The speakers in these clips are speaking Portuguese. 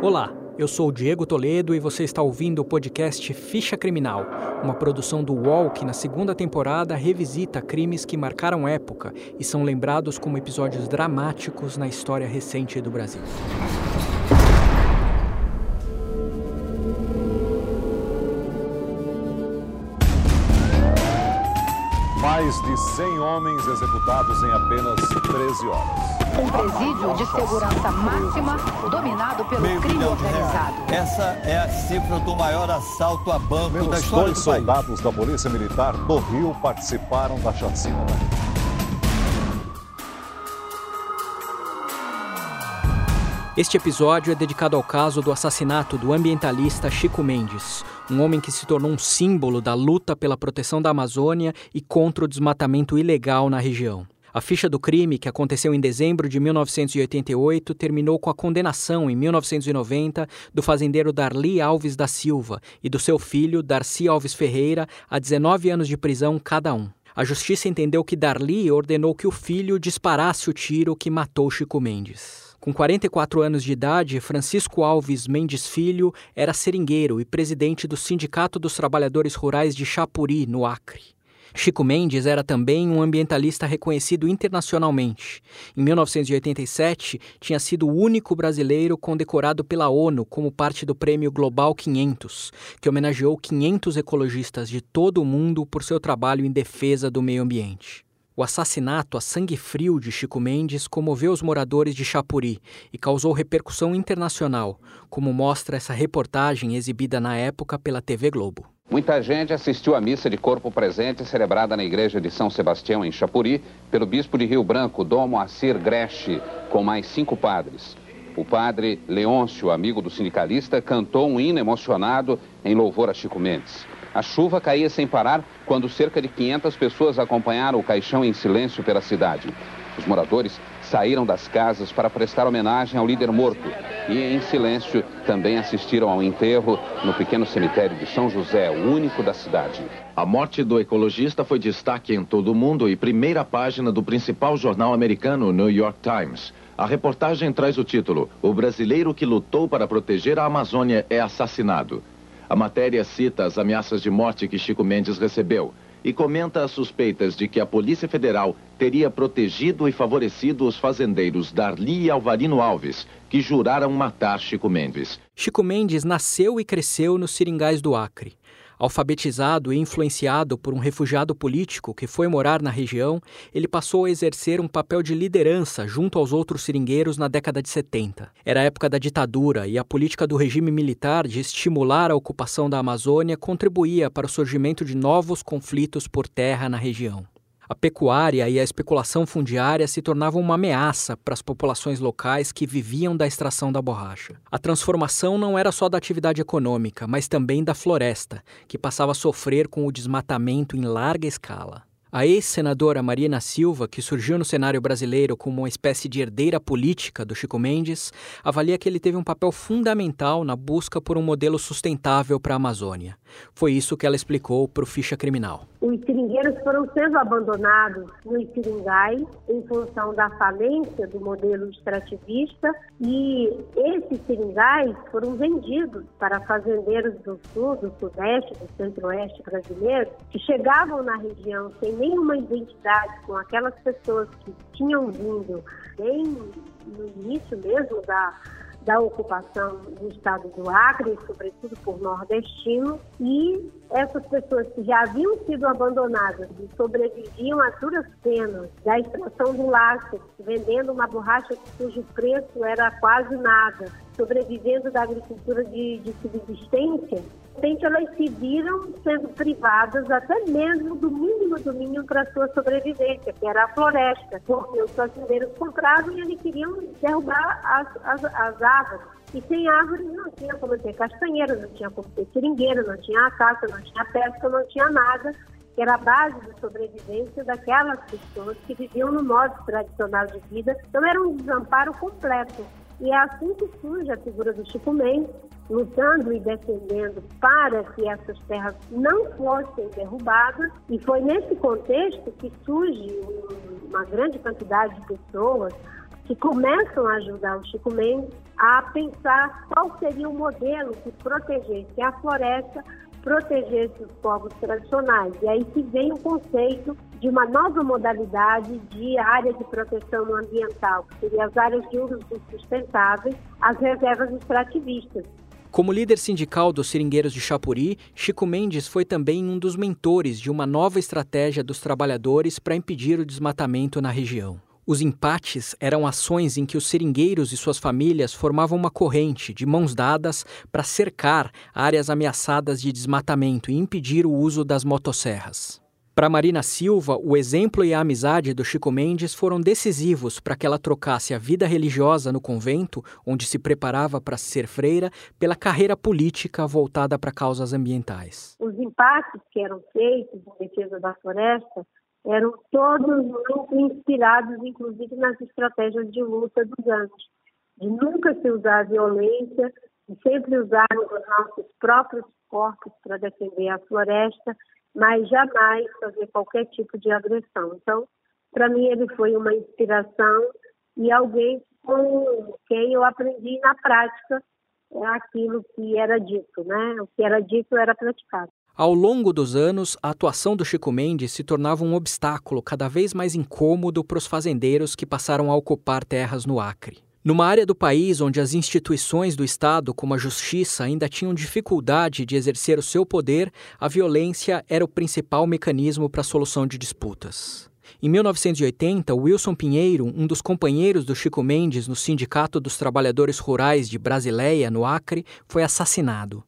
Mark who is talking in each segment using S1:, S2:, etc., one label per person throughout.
S1: Olá, eu sou Diego Toledo e você está ouvindo o podcast Ficha Criminal, uma produção do UOL que na segunda temporada revisita crimes que marcaram época e são lembrados como episódios dramáticos na história recente do Brasil.
S2: Mais de 100 homens executados em apenas 13 horas.
S3: Um presídio de segurança máxima dominado pelo
S4: Meio
S3: crime organizado.
S4: Essa é a cifra do maior assalto a banco da
S2: Menos
S4: história
S2: dois
S4: do país.
S2: soldados da Polícia Militar do Rio participaram da chacina.
S1: Este episódio é dedicado ao caso do assassinato do ambientalista Chico Mendes, um homem que se tornou um símbolo da luta pela proteção da Amazônia e contra o desmatamento ilegal na região. A ficha do crime, que aconteceu em dezembro de 1988, terminou com a condenação, em 1990, do fazendeiro Darli Alves da Silva e do seu filho, Darcy Alves Ferreira, a 19 anos de prisão cada um. A justiça entendeu que Darli ordenou que o filho disparasse o tiro que matou Chico Mendes. Com 44 anos de idade, Francisco Alves Mendes Filho era seringueiro e presidente do Sindicato dos Trabalhadores Rurais de Chapuri, no Acre. Chico Mendes era também um ambientalista reconhecido internacionalmente. Em 1987, tinha sido o único brasileiro condecorado pela ONU como parte do Prêmio Global 500, que homenageou 500 ecologistas de todo o mundo por seu trabalho em defesa do meio ambiente. O assassinato a sangue frio de Chico Mendes comoveu os moradores de Chapuri e causou repercussão internacional, como mostra essa reportagem exibida na época pela TV Globo.
S5: Muita gente assistiu à missa de corpo presente celebrada na igreja de São Sebastião, em Chapuri, pelo bispo de Rio Branco, Dom Moacir Greche, com mais cinco padres. O padre Leôncio, amigo do sindicalista, cantou um hino emocionado em louvor a Chico Mendes. A chuva caía sem parar quando cerca de 500 pessoas acompanharam o caixão em silêncio pela cidade. Os moradores saíram das casas para prestar homenagem ao líder morto e, em silêncio, também assistiram ao enterro no pequeno cemitério de São José, o único da cidade.
S6: A morte do ecologista foi destaque em todo o mundo e primeira página do principal jornal americano, New York Times. A reportagem traz o título: O brasileiro que lutou para proteger a Amazônia é assassinado. A matéria cita as ameaças de morte que Chico Mendes recebeu e comenta as suspeitas de que a Polícia Federal teria protegido e favorecido os fazendeiros Darli e Alvarino Alves, que juraram matar Chico Mendes.
S1: Chico Mendes nasceu e cresceu nos seringais do Acre. Alfabetizado e influenciado por um refugiado político que foi morar na região, ele passou a exercer um papel de liderança junto aos outros seringueiros na década de 70. Era a época da ditadura e a política do regime militar de estimular a ocupação da Amazônia contribuía para o surgimento de novos conflitos por terra na região. A pecuária e a especulação fundiária se tornavam uma ameaça para as populações locais que viviam da extração da borracha. A transformação não era só da atividade econômica, mas também da floresta, que passava a sofrer com o desmatamento em larga escala. A ex-senadora Marina Silva, que surgiu no cenário brasileiro como uma espécie de herdeira política do Chico Mendes, avalia que ele teve um papel fundamental na busca por um modelo sustentável para a Amazônia. Foi isso que ela explicou para o Ficha Criminal.
S7: Os seringueiros foram sendo abandonados nos seringais em função da falência do modelo extrativista e esses seringais foram vendidos para fazendeiros do sul, do sudeste, do centro-oeste brasileiro que chegavam na região sem nenhuma identidade com aquelas pessoas que tinham vindo bem no início mesmo da da ocupação do estado do Acre, sobretudo por nordestinos, e essas pessoas que já haviam sido abandonadas e sobreviviam a duras penas da extração do látex, vendendo uma borracha cujo preço era quase nada, sobrevivendo da agricultura de, de subsistência, repente elas se viram sendo privadas até mesmo do mínimo do mínimo para sua sobrevivência, que era a floresta, porque os fazendeiros compravam e eles queriam derrubar as, as, as árvores. E sem árvores não tinha como ter castanheira, não tinha como ter seringueira, não tinha caça, não tinha pesca, não tinha nada que era a base de sobrevivência daquelas pessoas que viviam no modo tradicional de vida. Então era um desamparo completo. E é assim que surge a figura do Chico Mendes, lutando e defendendo para que essas terras não fossem derrubadas. E foi nesse contexto que surge uma grande quantidade de pessoas que começam a ajudar o Chico Mendes a pensar qual seria o modelo que protegesse a floresta, protegesse os povos tradicionais. E aí que vem o conceito de uma nova modalidade de área de proteção ambiental, que seria as áreas de uso sustentáveis, as reservas extrativistas.
S1: Como líder sindical dos seringueiros de Chapuri, Chico Mendes foi também um dos mentores de uma nova estratégia dos trabalhadores para impedir o desmatamento na região. Os empates eram ações em que os seringueiros e suas famílias formavam uma corrente, de mãos dadas, para cercar áreas ameaçadas de desmatamento e impedir o uso das motosserras. Para Marina Silva, o exemplo e a amizade do Chico Mendes foram decisivos para que ela trocasse a vida religiosa no convento, onde se preparava para ser freira, pela carreira política voltada para causas ambientais.
S7: Os impactos que eram feitos em defesa da floresta eram todos muito inspirados, inclusive nas estratégias de luta dos anos, de nunca se usar violência, de sempre usarmos os nossos próprios corpos para defender a floresta mas jamais fazer qualquer tipo de agressão. Então, para mim, ele foi uma inspiração e alguém com quem eu aprendi na prática aquilo que era dito, né? O que era dito era praticado.
S1: Ao longo dos anos, a atuação do Chico Mendes se tornava um obstáculo cada vez mais incômodo para os fazendeiros que passaram a ocupar terras no Acre. Numa área do país onde as instituições do Estado, como a Justiça, ainda tinham dificuldade de exercer o seu poder, a violência era o principal mecanismo para a solução de disputas. Em 1980, Wilson Pinheiro, um dos companheiros do Chico Mendes no Sindicato dos Trabalhadores Rurais de Brasileia, no Acre, foi assassinado.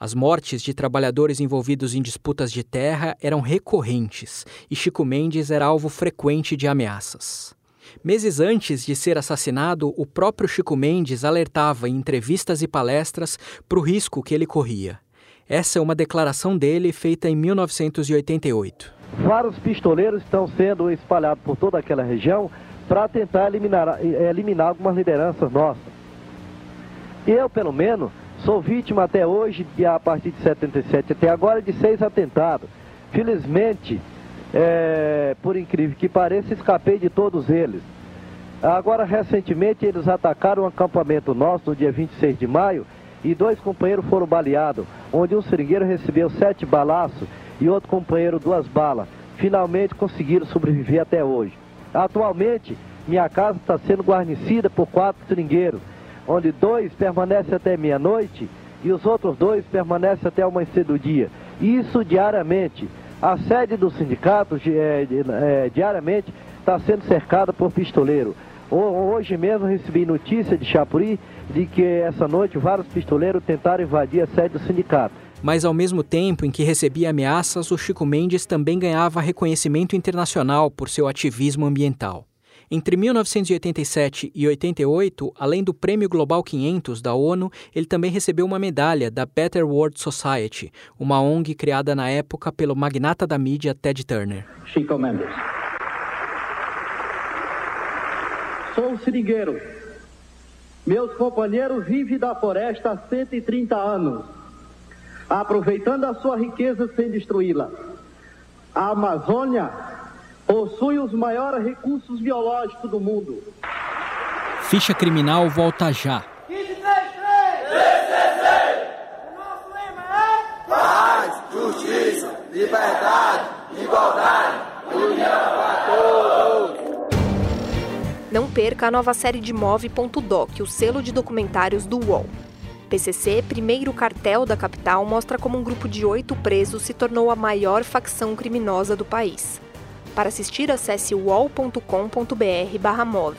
S1: As mortes de trabalhadores envolvidos em disputas de terra eram recorrentes e Chico Mendes era alvo frequente de ameaças. Meses antes de ser assassinado, o próprio Chico Mendes alertava em entrevistas e palestras para o risco que ele corria. Essa é uma declaração dele feita em 1988.
S8: Vários pistoleiros estão sendo espalhados por toda aquela região para tentar eliminar, eliminar algumas lideranças nossas. Eu, pelo menos, sou vítima até hoje, a partir de 77 até agora, de seis atentados. Felizmente, é, por incrível que pareça, escapei de todos eles. Agora, recentemente, eles atacaram um acampamento nosso no dia 26 de maio e dois companheiros foram baleados, onde um seringueiro recebeu sete balaços e outro companheiro duas balas. Finalmente conseguiram sobreviver até hoje. Atualmente, minha casa está sendo guarnecida por quatro seringueiros, onde dois permanecem até meia-noite e os outros dois permanecem até o amanhecer do dia. Isso diariamente. A sede do sindicato é, é, diariamente está sendo cercada por pistoleiro. Hoje mesmo recebi notícia de Chapuri de que essa noite vários pistoleiros tentaram invadir a sede do sindicato.
S1: Mas ao mesmo tempo em que recebia ameaças, o Chico Mendes também ganhava reconhecimento internacional por seu ativismo ambiental. Entre 1987 e 88, além do Prêmio Global 500 da ONU, ele também recebeu uma medalha da Better World Society, uma ONG criada na época pelo magnata da mídia Ted Turner.
S9: Chico Mendes. Sou seringueiro. Meus companheiros vivem da floresta há 130 anos, aproveitando a sua riqueza sem destruí-la. A Amazônia possui os maiores recursos biológicos do mundo.
S1: Ficha criminal volta já.
S10: Paz, justiça, liberdade, igualdade, união para todos.
S11: Não perca a nova série de Move.doc, o selo de documentários do UOL. PCC, primeiro cartel da capital, mostra como um grupo de oito presos se tornou a maior facção criminosa do país. Para assistir, acesse wall.com.br/move.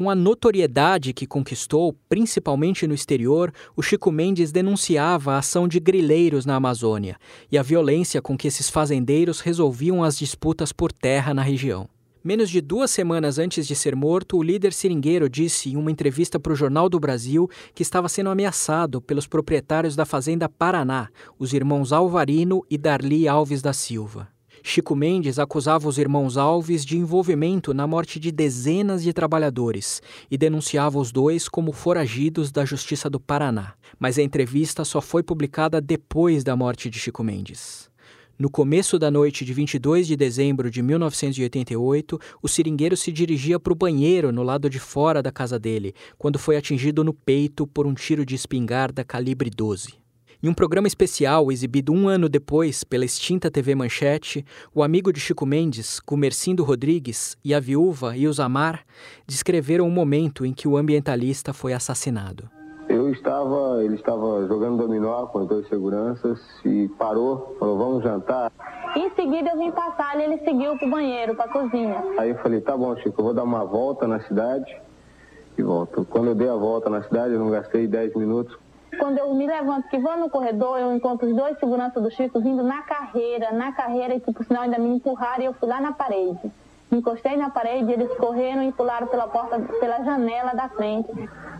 S1: Com a notoriedade que conquistou, principalmente no exterior, o Chico Mendes denunciava a ação de grileiros na Amazônia e a violência com que esses fazendeiros resolviam as disputas por terra na região. Menos de duas semanas antes de ser morto, o líder seringueiro disse em uma entrevista para o Jornal do Brasil que estava sendo ameaçado pelos proprietários da Fazenda Paraná, os irmãos Alvarino e Darli Alves da Silva. Chico Mendes acusava os irmãos Alves de envolvimento na morte de dezenas de trabalhadores e denunciava os dois como foragidos da Justiça do Paraná. Mas a entrevista só foi publicada depois da morte de Chico Mendes. No começo da noite de 22 de dezembro de 1988, o seringueiro se dirigia para o banheiro no lado de fora da casa dele, quando foi atingido no peito por um tiro de espingarda calibre 12. Em um programa especial exibido um ano depois pela extinta TV Manchete, o amigo de Chico Mendes, Gumercindo Rodrigues, e a viúva Ilzamar descreveram o momento em que o ambientalista foi assassinado.
S12: Eu estava, ele estava jogando dominó com as duas seguranças e parou, falou, vamos jantar.
S13: Em seguida eu vim passar e ele seguiu para o banheiro, para a cozinha.
S12: Aí eu falei, tá bom, Chico, eu vou dar uma volta na cidade e volto. Quando eu dei a volta na cidade, eu não gastei 10 minutos.
S13: Quando eu me levanto, que vou no corredor, eu encontro os dois seguranças do Chico vindo na carreira, na carreira, e que por sinal ainda me empurraram e eu fui lá na parede. Me encostei na parede, eles correram e pularam pela porta, pela janela da frente.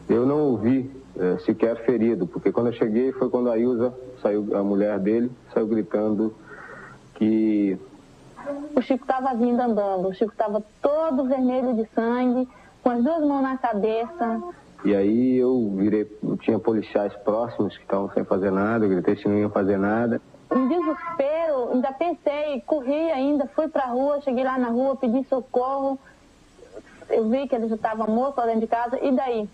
S12: Eu não ouvi é, sequer ferido, porque quando eu cheguei foi quando a Ilza, saiu, a mulher dele, saiu gritando que...
S13: O Chico estava vindo andando, o Chico estava todo vermelho de sangue, com as duas mãos na cabeça.
S12: E aí eu virei, tinha policiais próximos que estavam sem fazer nada, eu gritei se não iam fazer nada.
S13: Em desespero, ainda pensei, corri ainda, fui para a rua, cheguei lá na rua, pedi socorro. Eu vi que ele estava morto lá dentro de casa, e daí?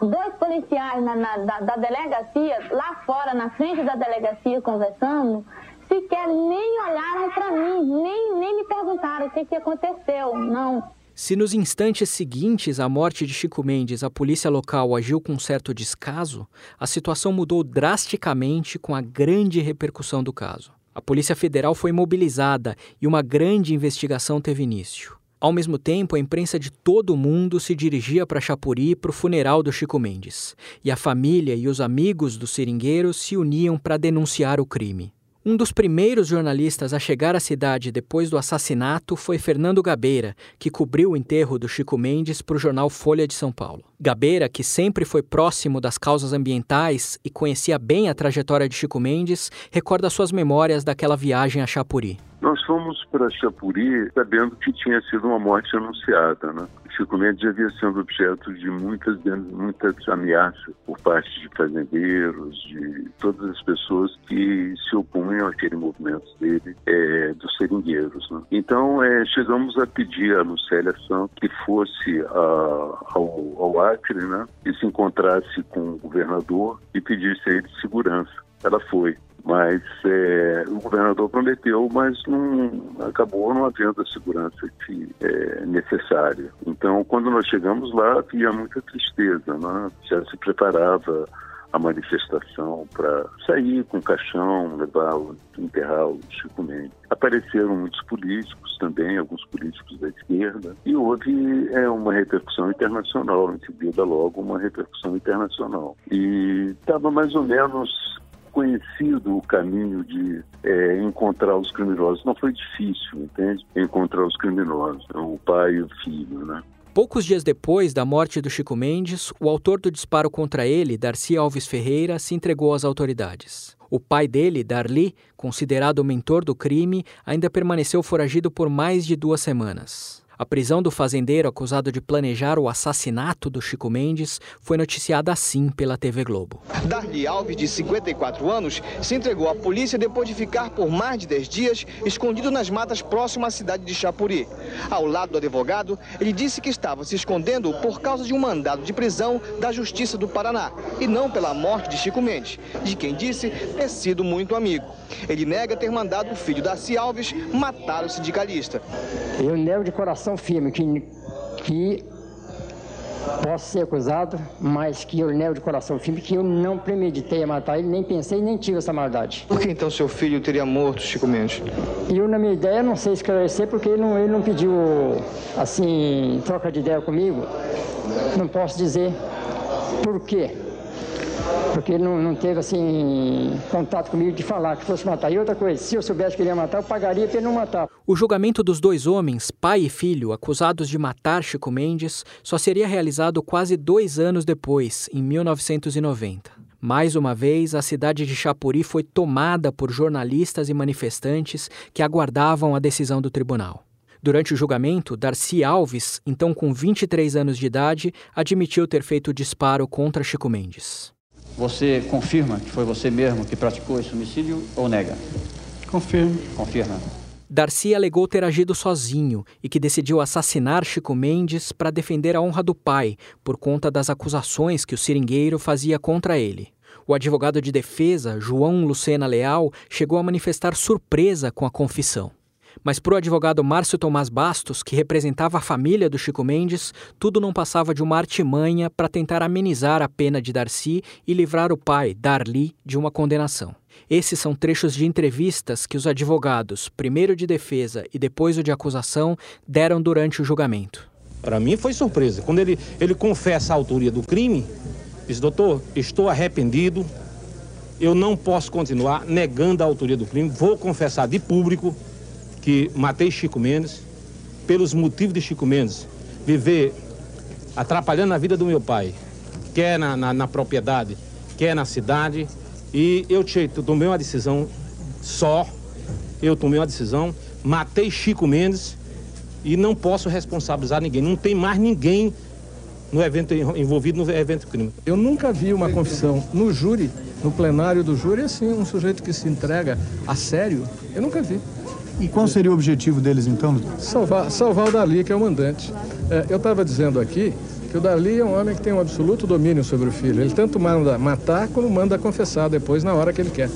S13: dois policiais na, na, da, da, delegacia, lá fora, na frente da delegacia, conversando, sequer nem olharam para mim, nem, nem me perguntaram o que, que aconteceu, não.
S1: Se nos instantes seguintes à morte de Chico Mendes a polícia local agiu com certo descaso, a situação mudou drasticamente com a grande repercussão do caso. A Polícia Federal foi mobilizada e uma grande investigação teve início. Ao mesmo tempo, a imprensa de todo o mundo se dirigia para Chapuri para o funeral do Chico Mendes, e a família e os amigos do seringueiro se uniam para denunciar o crime. Um dos primeiros jornalistas a chegar à cidade depois do assassinato foi Fernando Gabeira, que cobriu o enterro do Chico Mendes para o jornal Folha de São Paulo. Gabeira, que sempre foi próximo das causas ambientais e conhecia bem a trajetória de Chico Mendes, recorda suas memórias daquela viagem a Chapuri.
S14: Nós fomos para Chapuri sabendo que tinha sido uma morte anunciada, né? Chico Mendes já havia sido objeto de muitas, muitas ameaças por parte de fazendeiros, de todas as pessoas que se opunham àquele movimento dele, é, dos seringueiros. Né? Então, é, chegamos a pedir a Lucélia Santos que fosse a, ao, ao Acre, né? e se encontrasse com o governador e pedisse a ele segurança. Ela foi mas é, o governador prometeu, mas não acabou não havendo a segurança que é necessária. Então, quando nós chegamos lá, havia muita tristeza, né? já se preparava a manifestação para sair com o caixão, levar, enterrar o Chico Mendes. Apareceram muitos políticos também, alguns políticos da esquerda, e houve é, uma repercussão internacional, em seguida logo uma repercussão internacional. E estava mais ou menos conhecido o caminho de é, encontrar os criminosos. Não foi difícil, entende? Encontrar os criminosos, o pai e o filho, né?
S1: Poucos dias depois da morte do Chico Mendes, o autor do disparo contra ele, Darcy Alves Ferreira, se entregou às autoridades. O pai dele, Darli, considerado o mentor do crime, ainda permaneceu foragido por mais de duas semanas. A prisão do fazendeiro acusado de planejar o assassinato do Chico Mendes foi noticiada assim pela TV Globo.
S15: Darli Alves, de 54 anos, se entregou à polícia depois de ficar por mais de 10 dias escondido nas matas próximas à cidade de Chapuri. Ao lado do advogado, ele disse que estava se escondendo por causa de um mandado de prisão da Justiça do Paraná e não pela morte de Chico Mendes, de quem disse ter sido muito amigo. Ele nega ter mandado o filho Darcy Alves matar o sindicalista.
S16: Eu nego de coração firme que, que posso ser acusado, mas que eu nego de coração firme que eu não premeditei a matar ele, nem pensei, nem tive essa maldade.
S15: Por que então seu filho teria morto, Chico Mendes?
S16: Eu, na minha ideia, não sei esclarecer porque ele não, ele não pediu, assim, troca de ideia comigo. Não posso dizer por quê porque ele não, não teve assim contato comigo de falar que fosse matar. E outra coisa, se eu soubesse que ele ia matar, eu pagaria para ele não matar.
S1: O julgamento dos dois homens, pai e filho, acusados de matar Chico Mendes, só seria realizado quase dois anos depois, em 1990. Mais uma vez, a cidade de Chapuri foi tomada por jornalistas e manifestantes que aguardavam a decisão do tribunal. Durante o julgamento, Darcy Alves, então com 23 anos de idade, admitiu ter feito o disparo contra Chico Mendes.
S17: Você confirma que foi você mesmo que praticou esse homicídio ou nega? Confirmo.
S1: Confirma. Darcy alegou ter agido sozinho e que decidiu assassinar Chico Mendes para defender a honra do pai, por conta das acusações que o seringueiro fazia contra ele. O advogado de defesa, João Lucena Leal, chegou a manifestar surpresa com a confissão. Mas para o advogado Márcio Tomás Bastos, que representava a família do Chico Mendes, tudo não passava de uma artimanha para tentar amenizar a pena de Darcy e livrar o pai, Darli, de uma condenação. Esses são trechos de entrevistas que os advogados, primeiro de defesa e depois o de acusação, deram durante o julgamento.
S18: Para mim foi surpresa. Quando ele, ele confessa a autoria do crime, diz: Doutor, estou arrependido, eu não posso continuar negando a autoria do crime, vou confessar de público que matei Chico Mendes pelos motivos de Chico Mendes viver atrapalhando a vida do meu pai, quer na, na, na propriedade, quer na cidade e eu tomei uma decisão só, eu tomei uma decisão, matei Chico Mendes e não posso responsabilizar ninguém. Não tem mais ninguém no evento envolvido no evento crime.
S17: Eu nunca vi uma confissão no júri, no plenário do júri, assim, um sujeito que se entrega a sério. Eu nunca vi.
S19: E qual seria o objetivo deles então?
S17: Salvar, salvar o Dali, que é o mandante. É, eu estava dizendo aqui que o Dali é um homem que tem um absoluto domínio sobre o filho. Ele tanto manda matar como manda confessar depois na hora que ele quer.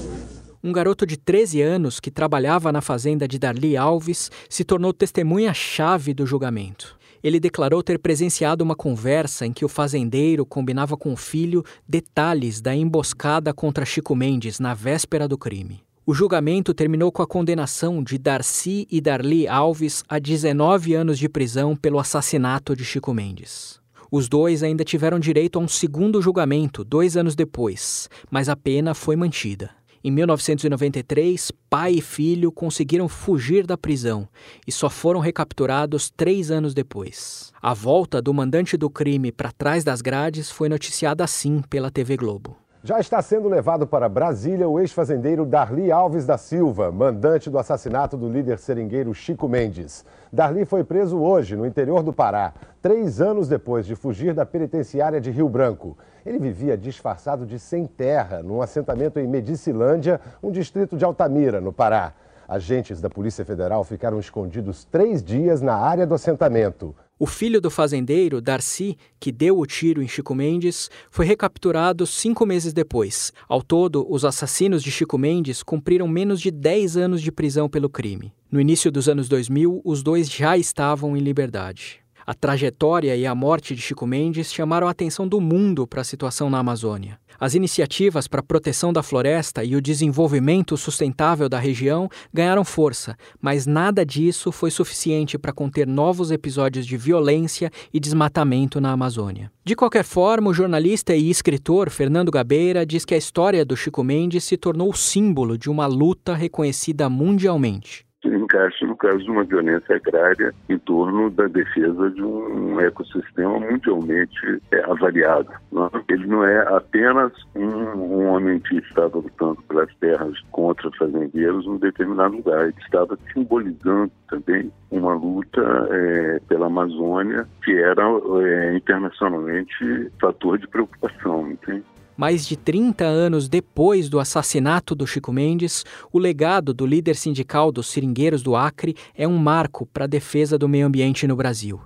S1: Um garoto de 13 anos que trabalhava na fazenda de Darli Alves se tornou testemunha-chave do julgamento. Ele declarou ter presenciado uma conversa em que o fazendeiro combinava com o filho detalhes da emboscada contra Chico Mendes na véspera do crime. O julgamento terminou com a condenação de Darcy e Darli Alves a 19 anos de prisão pelo assassinato de Chico Mendes. Os dois ainda tiveram direito a um segundo julgamento dois anos depois, mas a pena foi mantida. Em 1993, pai e filho conseguiram fugir da prisão e só foram recapturados três anos depois. A volta do mandante do crime para trás das grades foi noticiada assim pela TV Globo.
S20: Já está sendo levado para Brasília o ex-fazendeiro Darli Alves da Silva, mandante do assassinato do líder seringueiro Chico Mendes. Darli foi preso hoje, no interior do Pará, três anos depois de fugir da penitenciária de Rio Branco. Ele vivia disfarçado de sem terra, num assentamento em Medicilândia, um distrito de Altamira, no Pará. Agentes da Polícia Federal ficaram escondidos três dias na área do assentamento.
S1: O filho do fazendeiro, Darcy, que deu o tiro em Chico Mendes, foi recapturado cinco meses depois. Ao todo, os assassinos de Chico Mendes cumpriram menos de 10 anos de prisão pelo crime. No início dos anos 2000, os dois já estavam em liberdade. A trajetória e a morte de Chico Mendes chamaram a atenção do mundo para a situação na Amazônia. As iniciativas para a proteção da floresta e o desenvolvimento sustentável da região ganharam força, mas nada disso foi suficiente para conter novos episódios de violência e desmatamento na Amazônia. De qualquer forma, o jornalista e escritor Fernando Gabeira diz que a história do Chico Mendes se tornou símbolo de uma luta reconhecida mundialmente
S14: encaixa no caso de uma violência agrária em torno da defesa de um ecossistema mundialmente é, avaliado. Não? É? Ele não é apenas um, um, homem que estava lutando pelas terras contra fazendeiros num determinado lugar, ele estava simbolizando também uma luta é, pela Amazônia que era é, internacionalmente fator de preocupação. Entende?
S1: Mais de 30 anos depois do assassinato do Chico Mendes, o legado do líder sindical dos seringueiros do Acre é um marco para a defesa do meio ambiente no Brasil.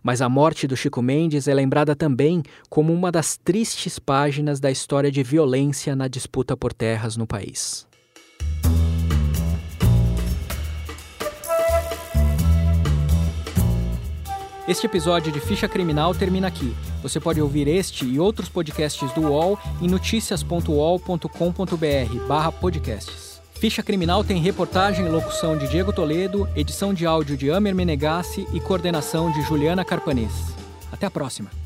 S1: Mas a morte do Chico Mendes é lembrada também como uma das tristes páginas da história de violência na disputa por terras no país. Este episódio de Ficha Criminal termina aqui. Você pode ouvir este e outros podcasts do UOL em noticias.uol.com.br podcasts. Ficha Criminal tem reportagem e locução de Diego Toledo, edição de áudio de Amer Menegassi e coordenação de Juliana Carpanês. Até a próxima!